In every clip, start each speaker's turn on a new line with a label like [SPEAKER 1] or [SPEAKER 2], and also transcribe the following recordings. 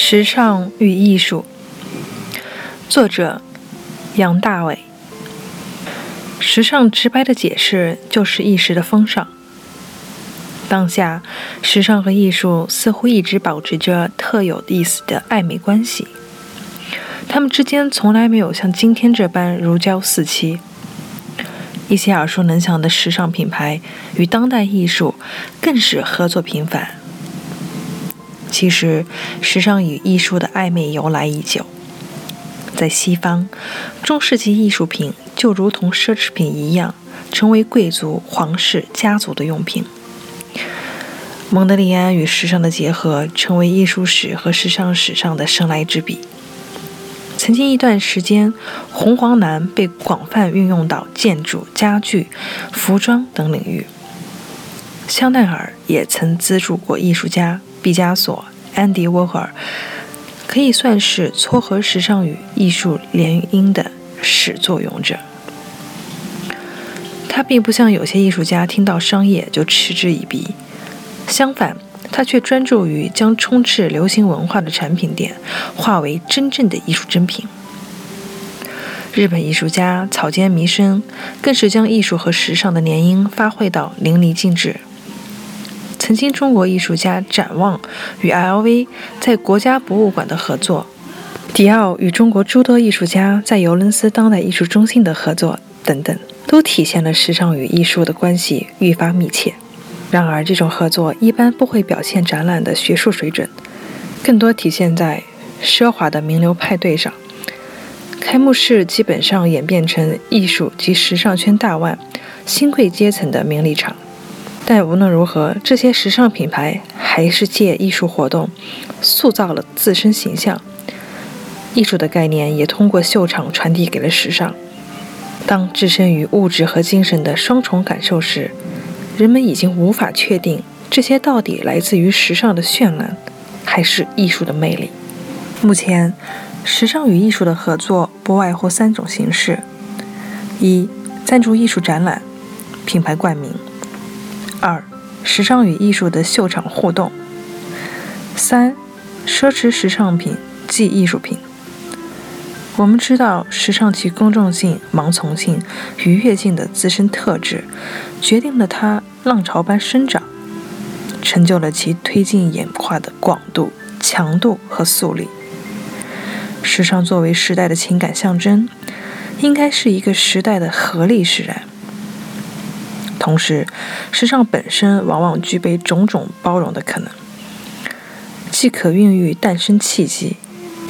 [SPEAKER 1] 时尚与艺术，作者杨大伟。时尚直白的解释就是一时的风尚。当下，时尚和艺术似乎一直保持着特有意思的暧昧关系，他们之间从来没有像今天这般如胶似漆。一些耳熟能详的时尚品牌与当代艺术更是合作频繁。其实，时尚与艺术的暧昧由来已久。在西方，中世纪艺术品就如同奢侈品一样，成为贵族、皇室、家族的用品。蒙德里安与时尚的结合，成为艺术史和时尚史上的生来之笔。曾经一段时间，红黄蓝被广泛运用到建筑、家具、服装等领域。香奈儿也曾资助过艺术家。毕加索、安迪沃霍尔可以算是撮合时尚与艺术联姻的始作俑者。他并不像有些艺术家听到商业就嗤之以鼻，相反，他却专注于将充斥流行文化的产品店化为真正的艺术珍品。日本艺术家草间弥生更是将艺术和时尚的联姻发挥到淋漓尽致。曾经，中国艺术家展望与 LV 在国家博物馆的合作，迪奥与中国诸多艺术家在尤伦斯当代艺术中心的合作等等，都体现了时尚与艺术的关系愈发密切。然而，这种合作一般不会表现展览的学术水准，更多体现在奢华的名流派对上。开幕式基本上演变成艺术及时尚圈大腕、新贵阶层的名利场。但无论如何，这些时尚品牌还是借艺术活动塑造了自身形象。艺术的概念也通过秀场传递给了时尚。当置身于物质和精神的双重感受时，人们已经无法确定这些到底来自于时尚的绚烂，还是艺术的魅力。目前，时尚与艺术的合作不外乎三种形式：一、赞助艺术展览，品牌冠名。二、时尚与艺术的秀场互动；三、奢侈时尚品即艺术品。我们知道，时尚其公众性、盲从性、愉悦性的自身特质，决定了它浪潮般生长，成就了其推进演化的广度、强度和速率。时尚作为时代的情感象征，应该是一个时代的合力使然。同时，时尚本身往往具备种种包容的可能，既可孕育诞生契机，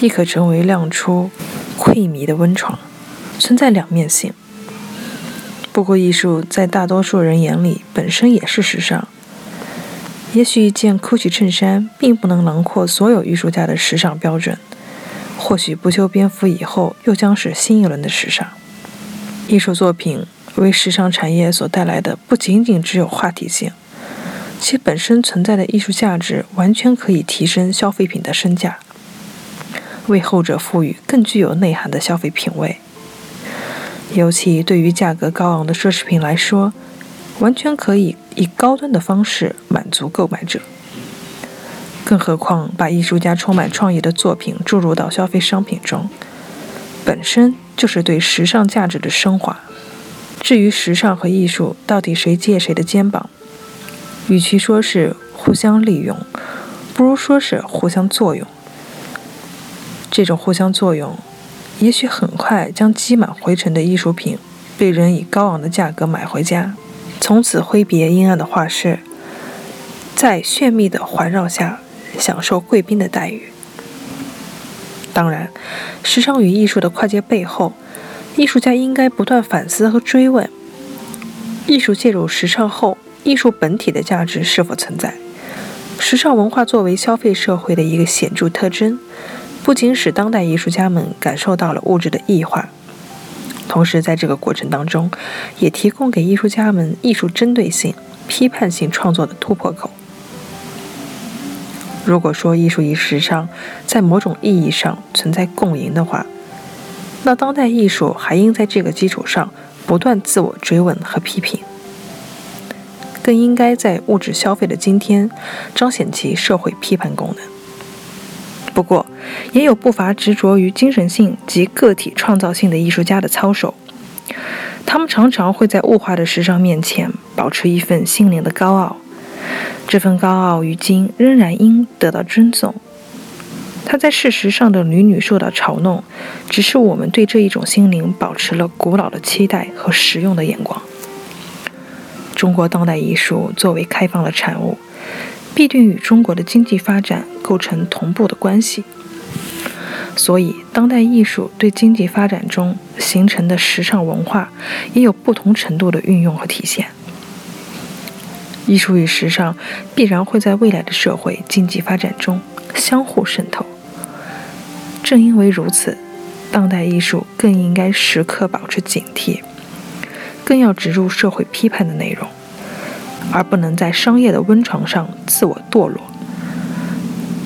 [SPEAKER 1] 亦可成为亮出溃迷的温床，存在两面性。不过，艺术在大多数人眼里本身也是时尚。也许一件 GUCCI 衬衫并不能囊括所有艺术家的时尚标准，或许不修边幅以后又将是新一轮的时尚。艺术作品。为时尚产业所带来的不仅仅只有话题性，其本身存在的艺术价值完全可以提升消费品的身价，为后者赋予更具有内涵的消费品味。尤其对于价格高昂的奢侈品来说，完全可以以高端的方式满足购买者。更何况，把艺术家充满创意的作品注入到消费商品中，本身就是对时尚价值的升华。至于时尚和艺术到底谁借谁的肩膀，与其说是互相利用，不如说是互相作用。这种互相作用，也许很快将积满灰尘的艺术品被人以高昂的价格买回家，从此挥别阴暗的画室，在绚丽的环绕下享受贵宾的待遇。当然，时尚与艺术的跨界背后。艺术家应该不断反思和追问：艺术介入时尚后艺术本体的价值是否存在。时尚文化作为消费社会的一个显著特征，不仅使当代艺术家们感受到了物质的异化，同时在这个过程当中，也提供给艺术家们艺术针对性、批判性创作的突破口。如果说艺术与时尚在某种意义上存在共赢的话，那当代艺术还应在这个基础上不断自我追问和批评，更应该在物质消费的今天彰显其社会批判功能。不过，也有不乏执着于精神性及个体创造性的艺术家的操守，他们常常会在物化的时尚面前保持一份心灵的高傲。这份高傲于今仍然应得到尊重。他在事实上的屡屡受到嘲弄，只是我们对这一种心灵保持了古老的期待和实用的眼光。中国当代艺术作为开放的产物，必定与中国的经济发展构成同步的关系。所以，当代艺术对经济发展中形成的时尚文化，也有不同程度的运用和体现。艺术与时尚必然会在未来的社会经济发展中相互渗透。正因为如此，当代艺术更应该时刻保持警惕，更要植入社会批判的内容，而不能在商业的温床上自我堕落。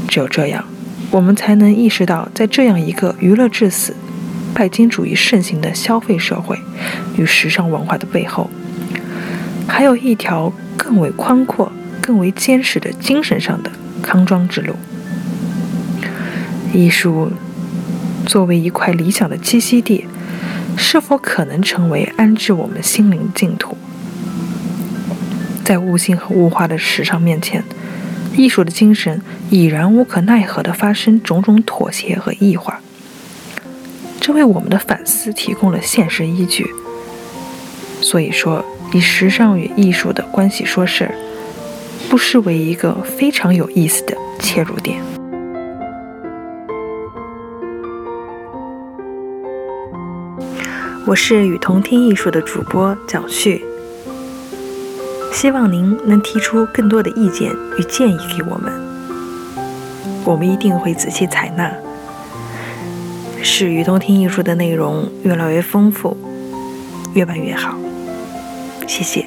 [SPEAKER 1] 只有这样，我们才能意识到，在这样一个娱乐至死、拜金主义盛行的消费社会与时尚文化的背后，还有一条。更为宽阔、更为坚实的精神上的康庄之路。艺术作为一块理想的栖息地，是否可能成为安置我们心灵净土？在悟性和物化的时尚面前，艺术的精神已然无可奈何地发生种种妥协和异化。这为我们的反思提供了现实依据。所以说。以时尚与艺术的关系说事儿，不失为一个非常有意思的切入点。我是与同听艺术的主播蒋旭，希望您能提出更多的意见与建议给我们，我们一定会仔细采纳，使与同听艺术的内容越来越丰富，越办越好。谢谢。